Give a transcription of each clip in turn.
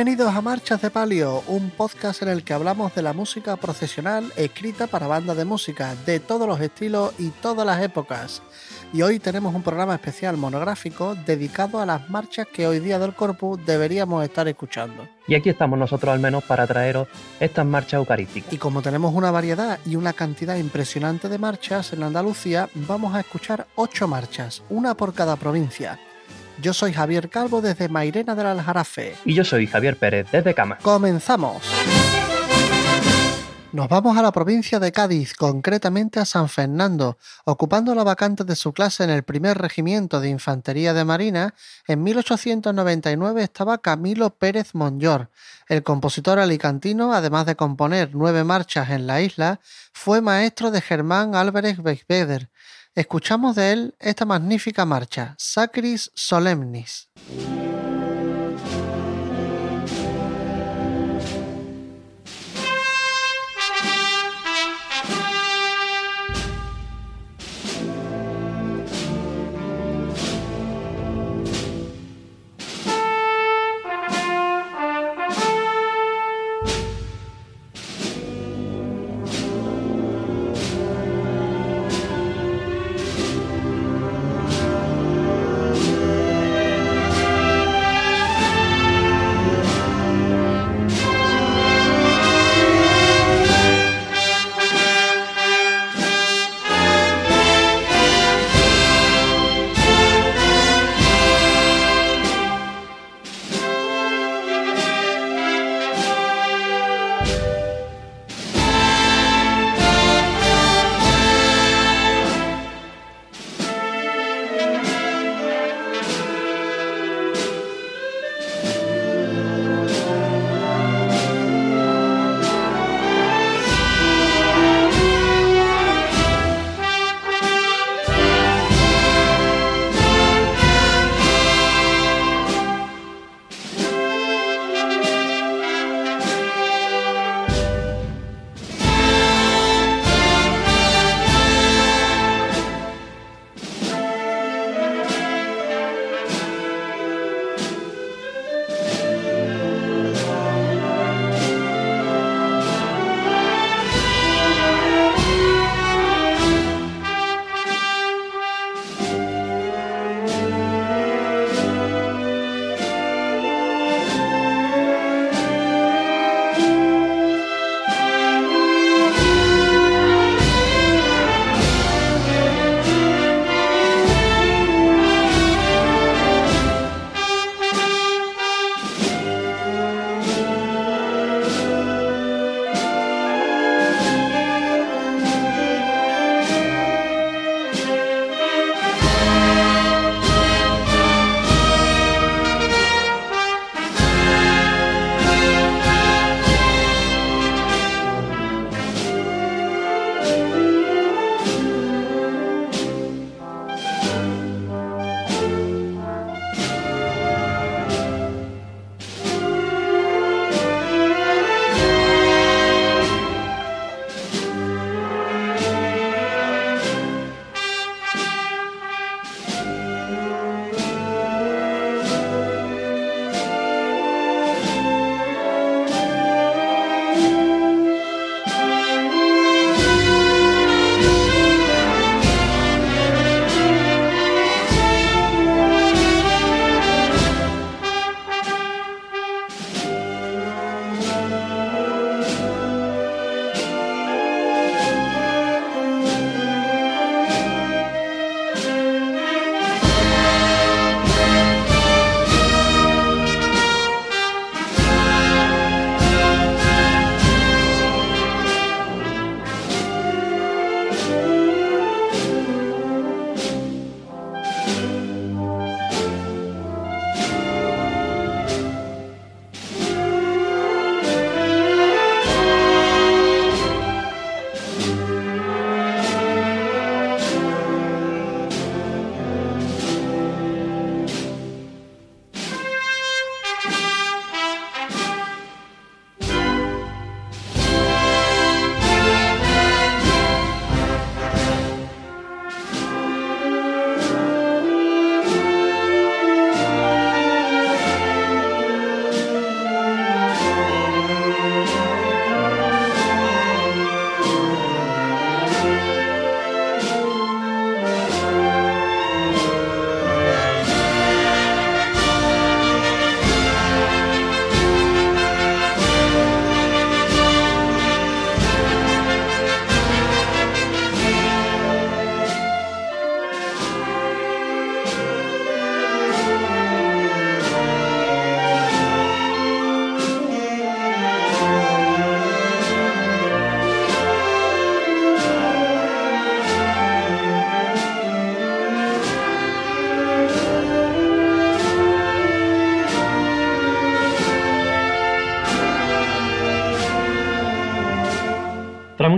Bienvenidos a Marchas de Palio, un podcast en el que hablamos de la música profesional escrita para bandas de música de todos los estilos y todas las épocas. Y hoy tenemos un programa especial monográfico dedicado a las marchas que hoy día del Corpus deberíamos estar escuchando. Y aquí estamos nosotros al menos para traeros estas marchas eucarísticas. Y como tenemos una variedad y una cantidad impresionante de marchas en Andalucía, vamos a escuchar ocho marchas, una por cada provincia. Yo soy Javier Calvo desde Mairena del Aljarafe. Y yo soy Javier Pérez desde Cama. ¡Comenzamos! Nos vamos a la provincia de Cádiz, concretamente a San Fernando, ocupando la vacante de su clase en el primer regimiento de Infantería de Marina. En 1899 estaba Camilo Pérez Monllor. El compositor alicantino, además de componer nueve marchas en la isla, fue maestro de Germán Álvarez Beisbeder escuchamos de él esta magnífica marcha, Sacris Solemnis.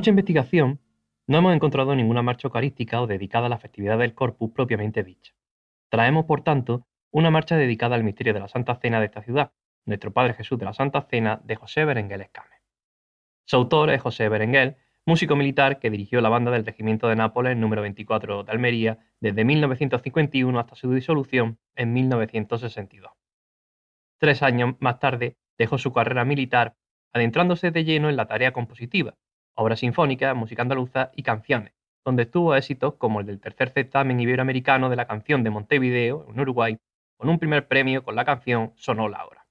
Nuestra investigación no hemos encontrado ninguna marcha eucarística o dedicada a la festividad del Corpus propiamente dicha. Traemos, por tanto, una marcha dedicada al misterio de la Santa Cena de esta ciudad, nuestro Padre Jesús de la Santa Cena de José Berenguel Escame. Su autor es José Berenguel, músico militar que dirigió la banda del Regimiento de Nápoles número 24 de Almería desde 1951 hasta su disolución en 1962. Tres años más tarde dejó su carrera militar, adentrándose de lleno en la tarea compositiva, obras sinfónicas, música andaluza y canciones, donde tuvo éxitos como el del tercer certamen iberoamericano de la canción de Montevideo, en Uruguay, con un primer premio con la canción Sonó la hora.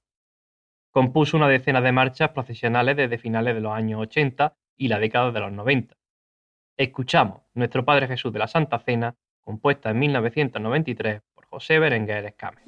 Compuso una decena de marchas procesionales desde finales de los años 80 y la década de los 90. Escuchamos Nuestro Padre Jesús de la Santa Cena, compuesta en 1993 por José Berenguer Escame.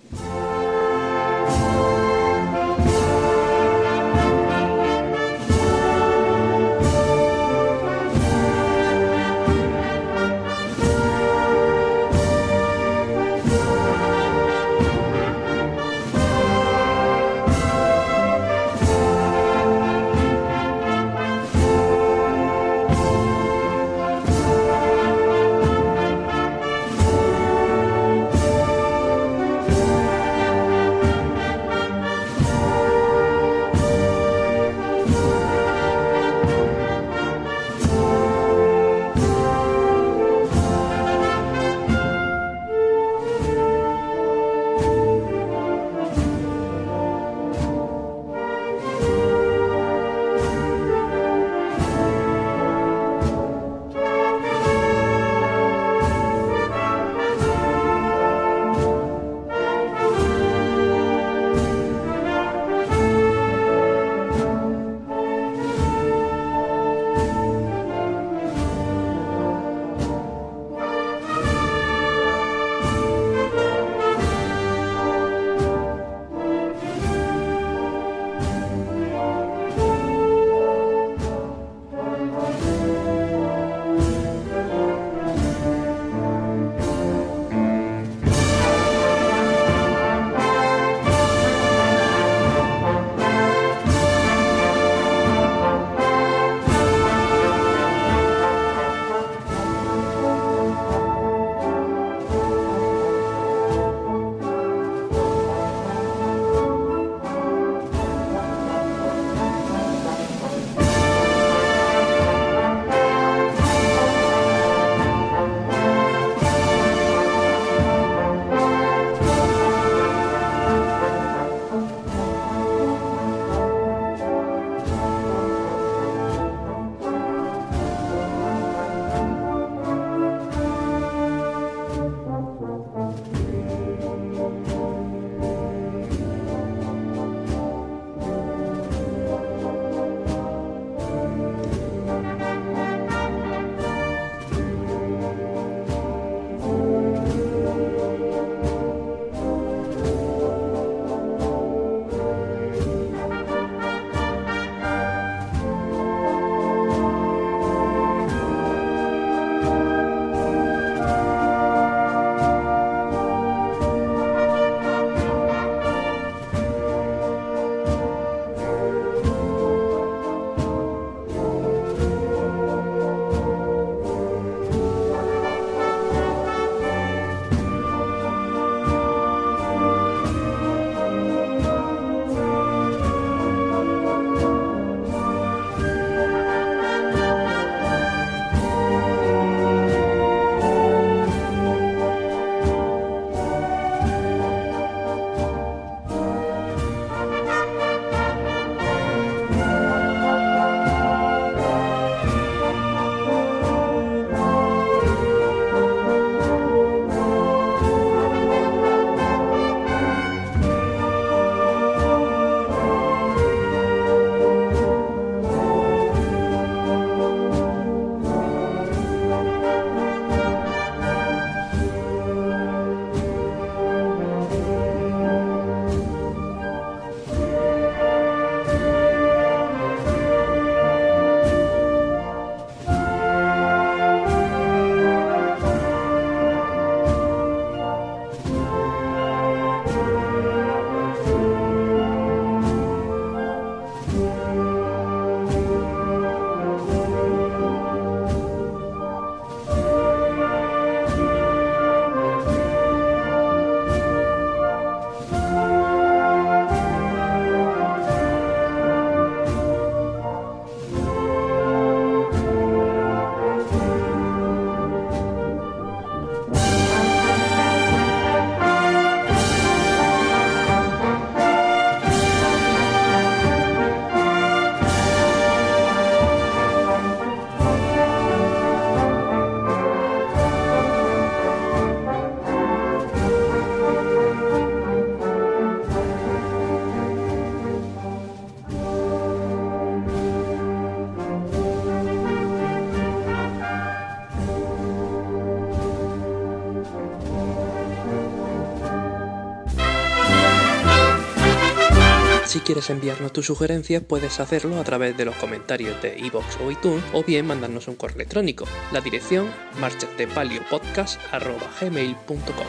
Quieres enviarnos tus sugerencias, puedes hacerlo a través de los comentarios de iVoox o iTunes o bien mandarnos un correo electrónico. La dirección marchasdepaliopodcast.gmail.com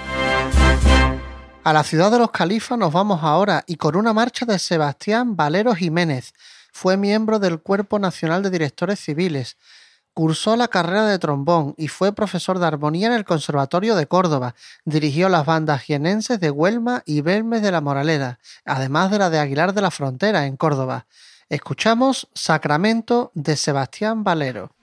A la ciudad de los califas nos vamos ahora y con una marcha de Sebastián Valero Jiménez. Fue miembro del Cuerpo Nacional de Directores Civiles. Cursó la carrera de trombón y fue profesor de armonía en el Conservatorio de Córdoba. Dirigió las bandas jienenses de Huelma y Belmes de la Moraleda, además de la de Aguilar de la Frontera en Córdoba. Escuchamos Sacramento de Sebastián Valero.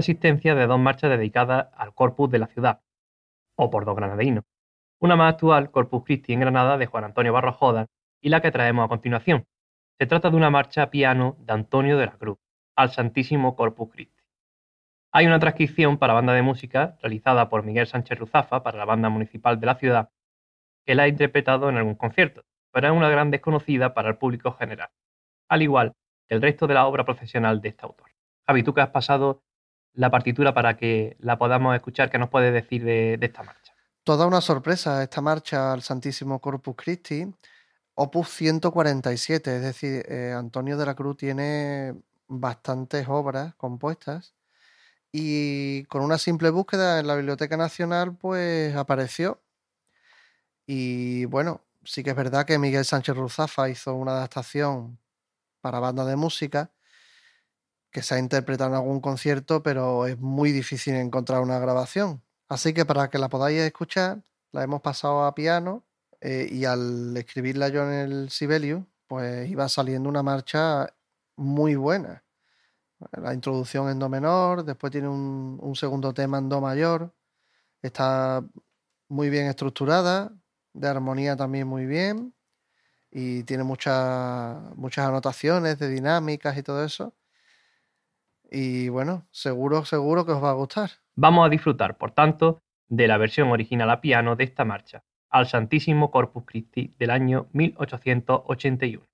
Existencia de dos marchas dedicadas al corpus de la ciudad, o por dos granadinos. Una más actual, Corpus Christi en Granada, de Juan Antonio Barros Joda, y la que traemos a continuación. Se trata de una marcha a piano de Antonio de la Cruz, al Santísimo Corpus Christi. Hay una transcripción para banda de música realizada por Miguel Sánchez Ruzafa para la banda municipal de la ciudad, que la ha interpretado en algún concierto, pero es una gran desconocida para el público general, al igual que el resto de la obra profesional de este autor. Javi, que has pasado la partitura para que la podamos escuchar, ¿qué nos puedes decir de, esta marcha? Toda una sorpresa esta marcha al Santísimo Corpus Christi, opus 147, es decir, eh, Antonio de la Cruz tiene bastantes obras compuestas y con una simple búsqueda en la Biblioteca Nacional pues apareció. Y bueno, sí que es verdad que Miguel Sánchez Ruzafa hizo una adaptación para banda de música que se ha interpretado en algún concierto, pero es muy difícil encontrar una grabación. Así que para que la podáis escuchar, la hemos pasado a piano eh, y al escribirla yo en el Sibelius, pues iba saliendo una marcha muy buena. La introducción en Do menor, después tiene un, un segundo tema en Do mayor, está muy bien estructurada, de armonía también muy bien y tiene muchas, muchas anotaciones de dinámicas y todo eso. Y bueno, seguro, seguro que os va a gustar. Vamos a disfrutar, por tanto, de la versión original a piano de esta marcha, al Santísimo Corpus Christi del año 1881.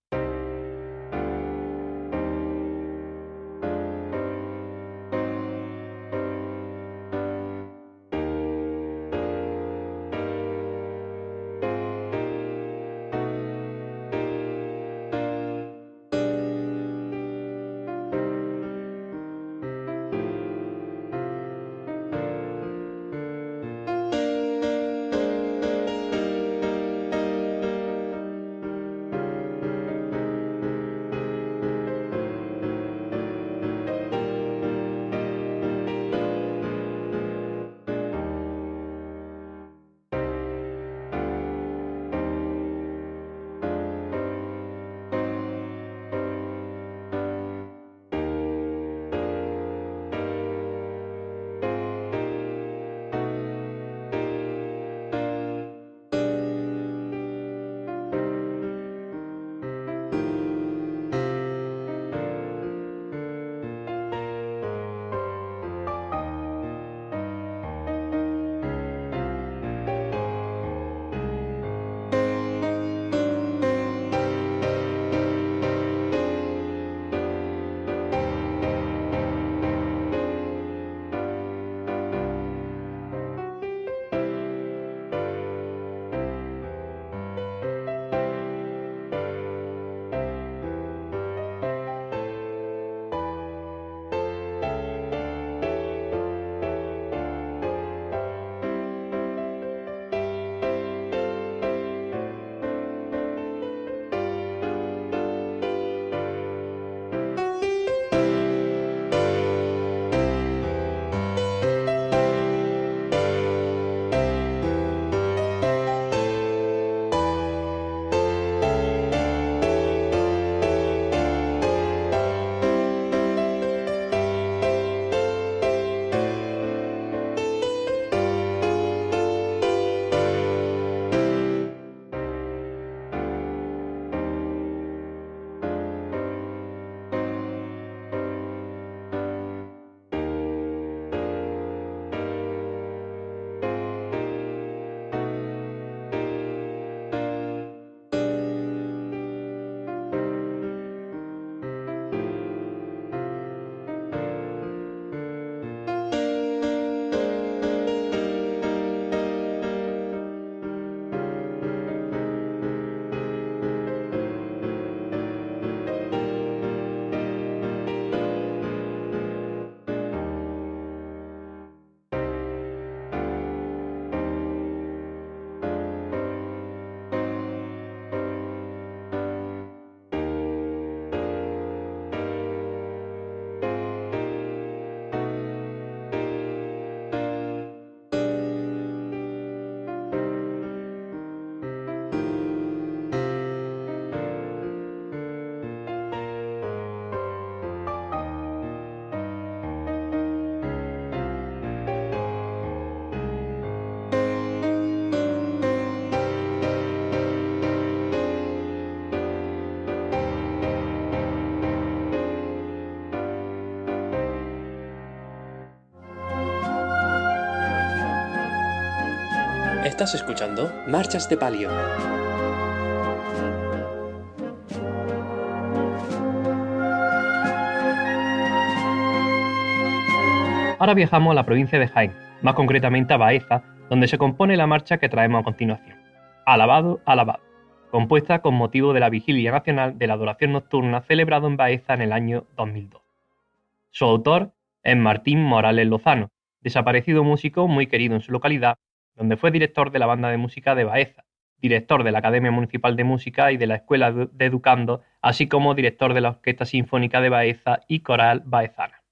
Estás escuchando Marchas de Palio. Ahora viajamos a la provincia de Jaén, más concretamente a Baeza, donde se compone la marcha que traemos a continuación. Alabado, alabado, compuesta con motivo de la Vigilia Nacional de la Adoración Nocturna celebrado en Baeza en el año 2002. Su autor es Martín Morales Lozano, desaparecido músico muy querido en su localidad, donde fue director de la banda de música de Baeza, director de la Academia Municipal de Música y de la Escuela de Educando, así como director de la Orquesta Sinfónica de Baeza y Coral Baezana.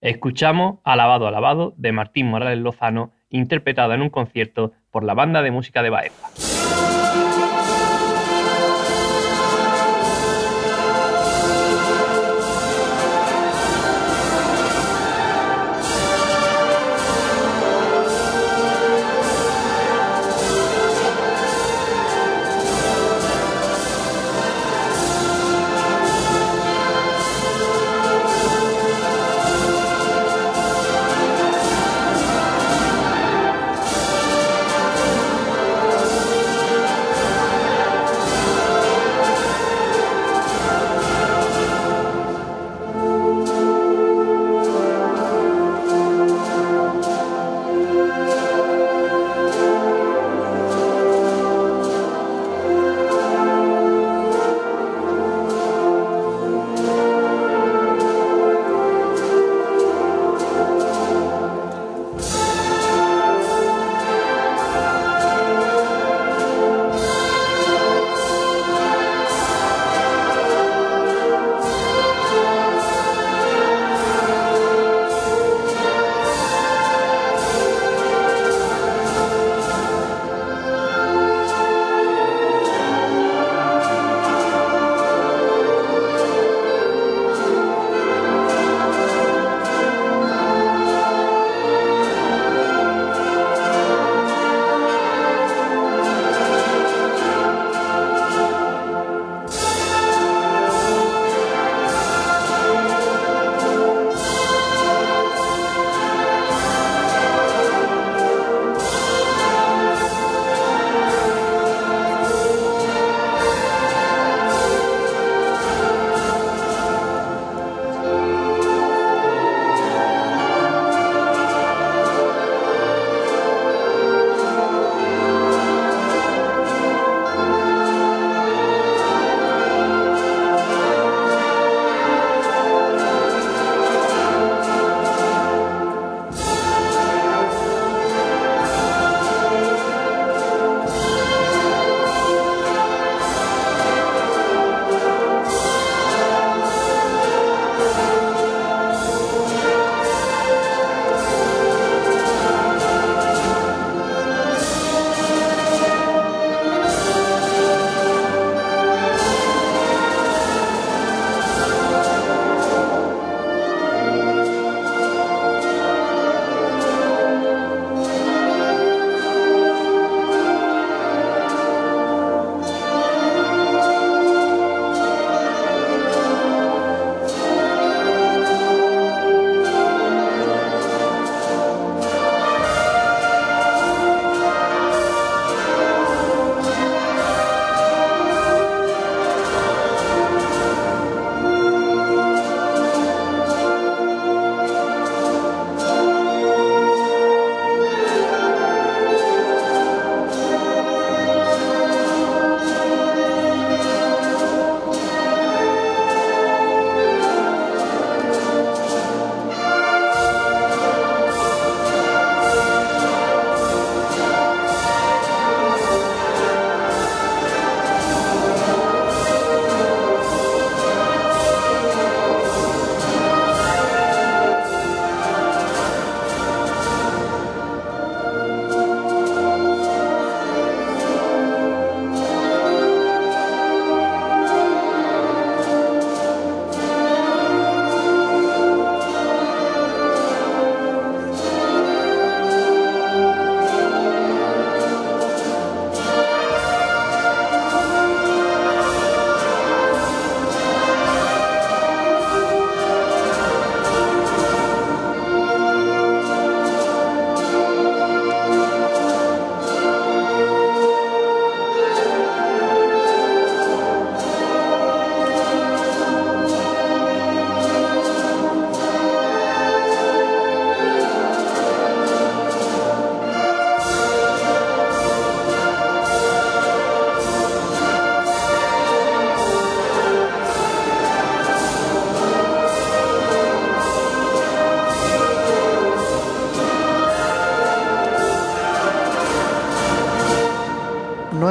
Escuchamos Alabado, Alabado de Martín Morales Lozano, interpretada en un concierto por la Banda de Música de Baeza.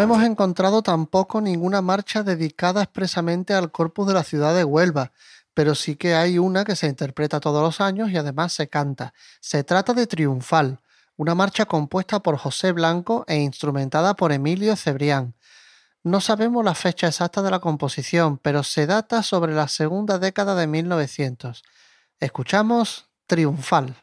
Hemos encontrado tampoco ninguna marcha dedicada expresamente al corpus de la ciudad de Huelva, pero sí que hay una que se interpreta todos los años y además se canta. Se trata de Triunfal, una marcha compuesta por José Blanco e instrumentada por Emilio Cebrián. No sabemos la fecha exacta de la composición, pero se data sobre la segunda década de 1900. Escuchamos Triunfal.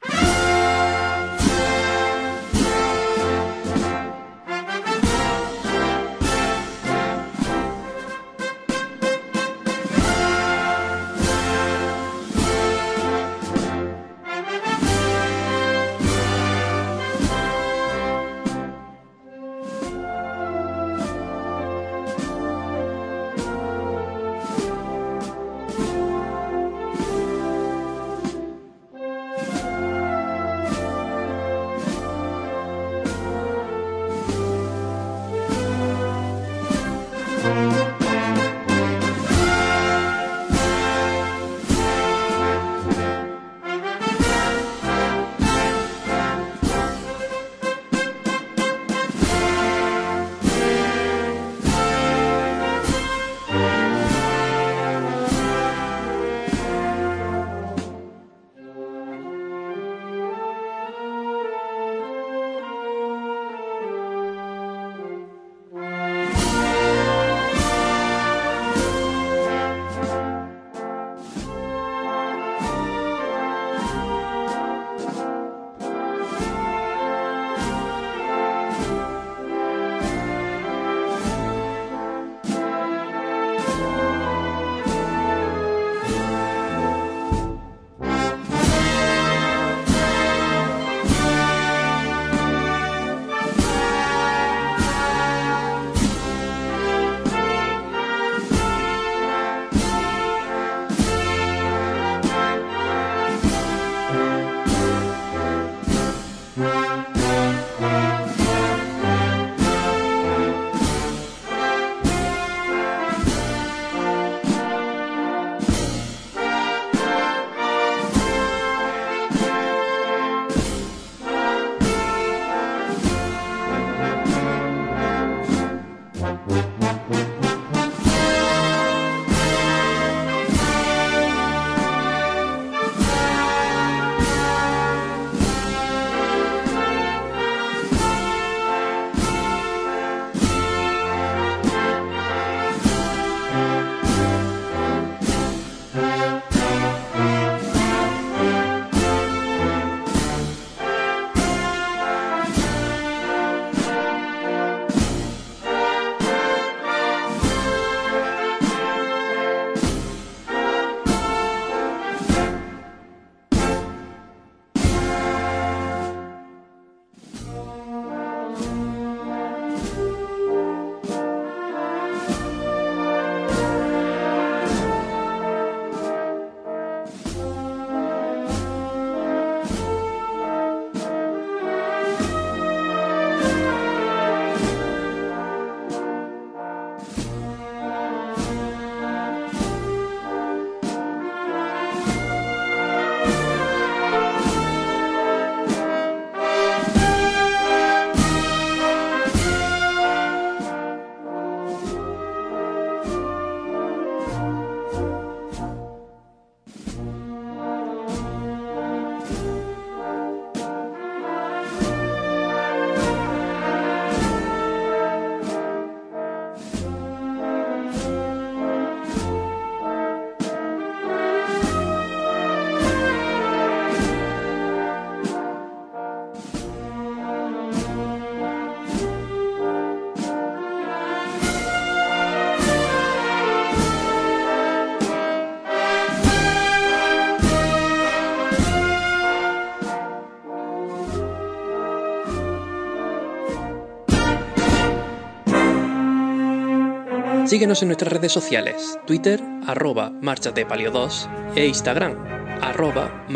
Síguenos en nuestras redes sociales, Twitter, arroba marchasdepalio2 e Instagram, arroba.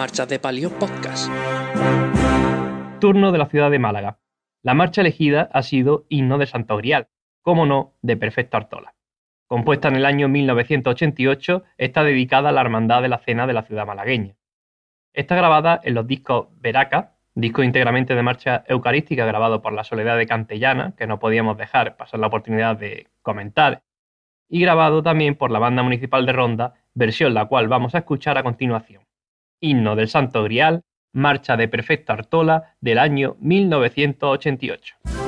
Turno de la ciudad de Málaga. La marcha elegida ha sido Himno de Santa Grial, como no, de Perfecto Artola. Compuesta en el año 1988, está dedicada a la Hermandad de la Cena de la ciudad malagueña. Está grabada en los discos Veraca, disco íntegramente de marcha eucarística grabado por la Soledad de Cantellana, que no podíamos dejar pasar la oportunidad de comentar, y grabado también por la Banda Municipal de Ronda, versión la cual vamos a escuchar a continuación. Himno del Santo Grial, marcha de Perfecto Artola del año 1988.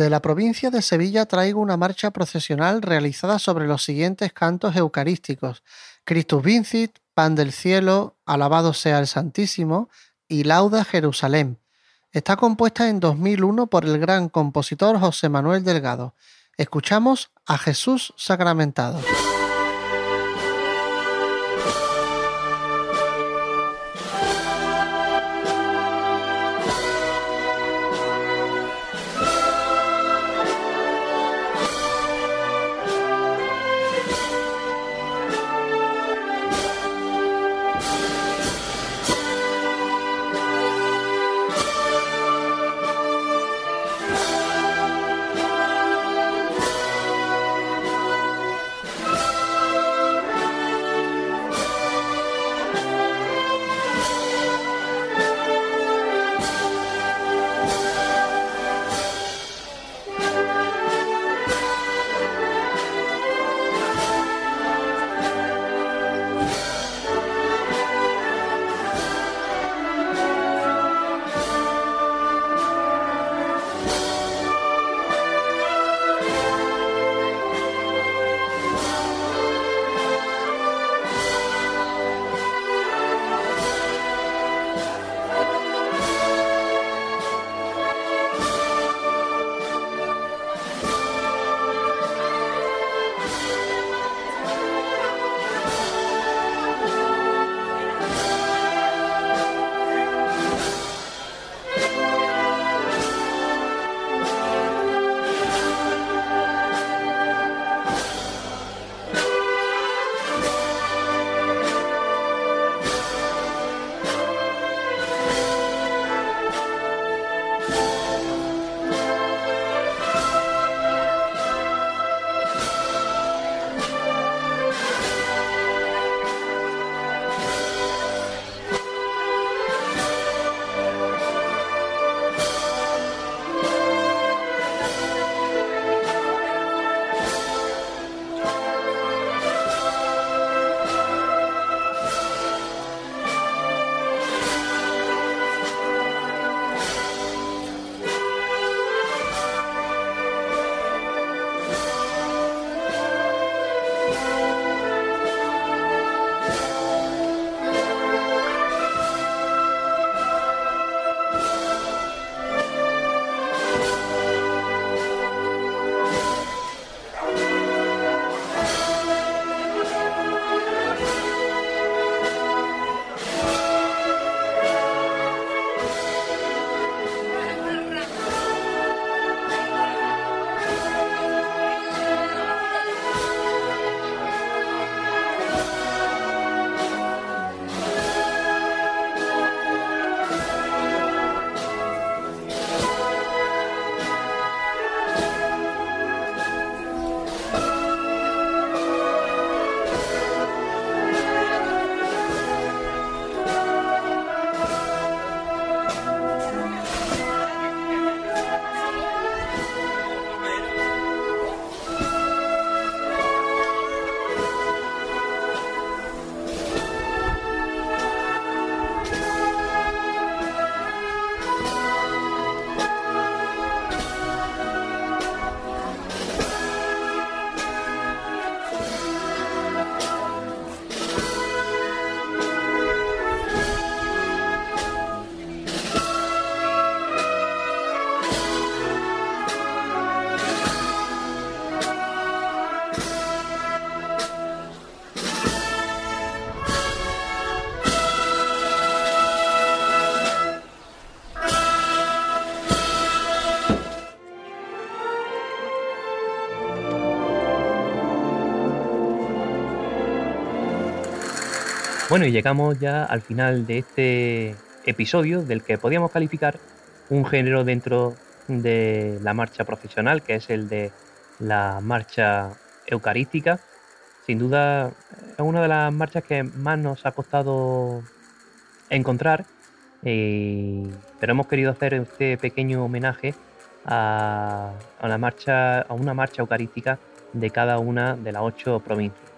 De la provincia de Sevilla traigo una marcha procesional realizada sobre los siguientes cantos eucarísticos: Christus Vincit, Pan del Cielo, Alabado sea el Santísimo y Lauda Jerusalén. Está compuesta en 2001 por el gran compositor José Manuel Delgado. Escuchamos a Jesús sacramentado. Bueno, y llegamos ya al final de este episodio del que podíamos calificar un género dentro de la marcha profesional, que es el de la marcha eucarística. Sin duda es una de las marchas que más nos ha costado encontrar, pero hemos querido hacer este pequeño homenaje a, la marcha, a una marcha eucarística de cada una de las ocho provincias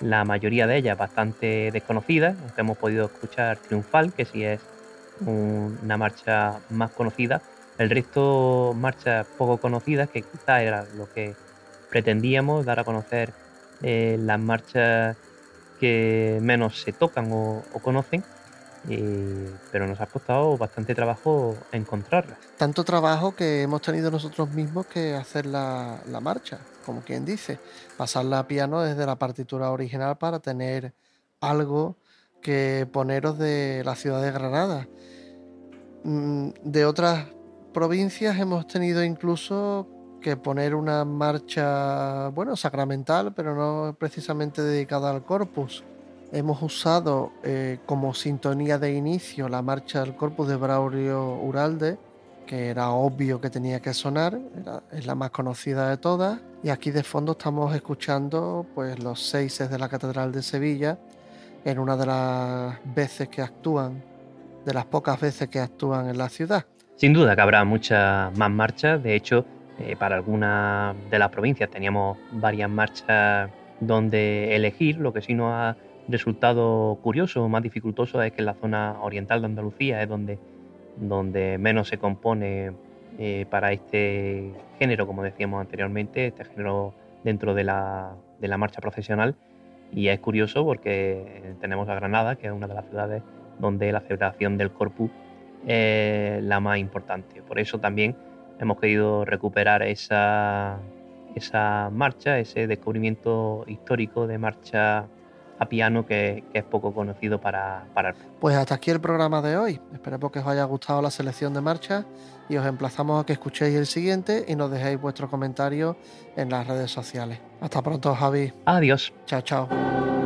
la mayoría de ellas bastante desconocidas, aunque hemos podido escuchar Triunfal, que sí es una marcha más conocida, El resto marchas poco conocidas, que quizá era lo que pretendíamos, dar a conocer eh, las marchas que menos se tocan o, conocen, pero nos ha costado bastante trabajo encontrarlas. Tanto trabajo que hemos tenido nosotros mismos que hacer la, la marcha, como quien dice, pasarla a piano desde la partitura original para tener algo que poneros de la ciudad de Granada. Mm, de otras provincias hemos tenido incluso que poner una marcha, bueno, sacramental, pero no precisamente dedicada al corpus. Hemos usado eh, como sintonía de inicio la marcha del corpus de Braulio Uralde, que era obvio que tenía que sonar, es la más conocida de todas. Y aquí de fondo estamos escuchando pues, los seises de la Catedral de Sevilla en una de las veces que actúan, de las pocas veces que actúan en la ciudad. Sin duda que habrá muchas más marchas, de hecho eh, para algunas de las provincias teníamos varias marchas donde elegir, lo que sí nos ha resultado curioso, más dificultoso, es que en la zona oriental de Andalucía es donde, donde menos se compone eh, para este género, como decíamos anteriormente, este género dentro de la, de la marcha profesional. Y es curioso porque tenemos a Granada, que es una de las ciudades donde la celebración del Corpus es la más importante. Por eso también hemos querido recuperar esa, esa marcha, ese descubrimiento histórico de marcha a piano que, es poco conocido para, para Pues hasta aquí el programa de hoy. Esperemos que os haya gustado la selección de marchas y os emplazamos a que escuchéis el siguiente y nos dejéis vuestros comentarios en las redes sociales. Hasta pronto, Javi. Adiós. Chao, chao.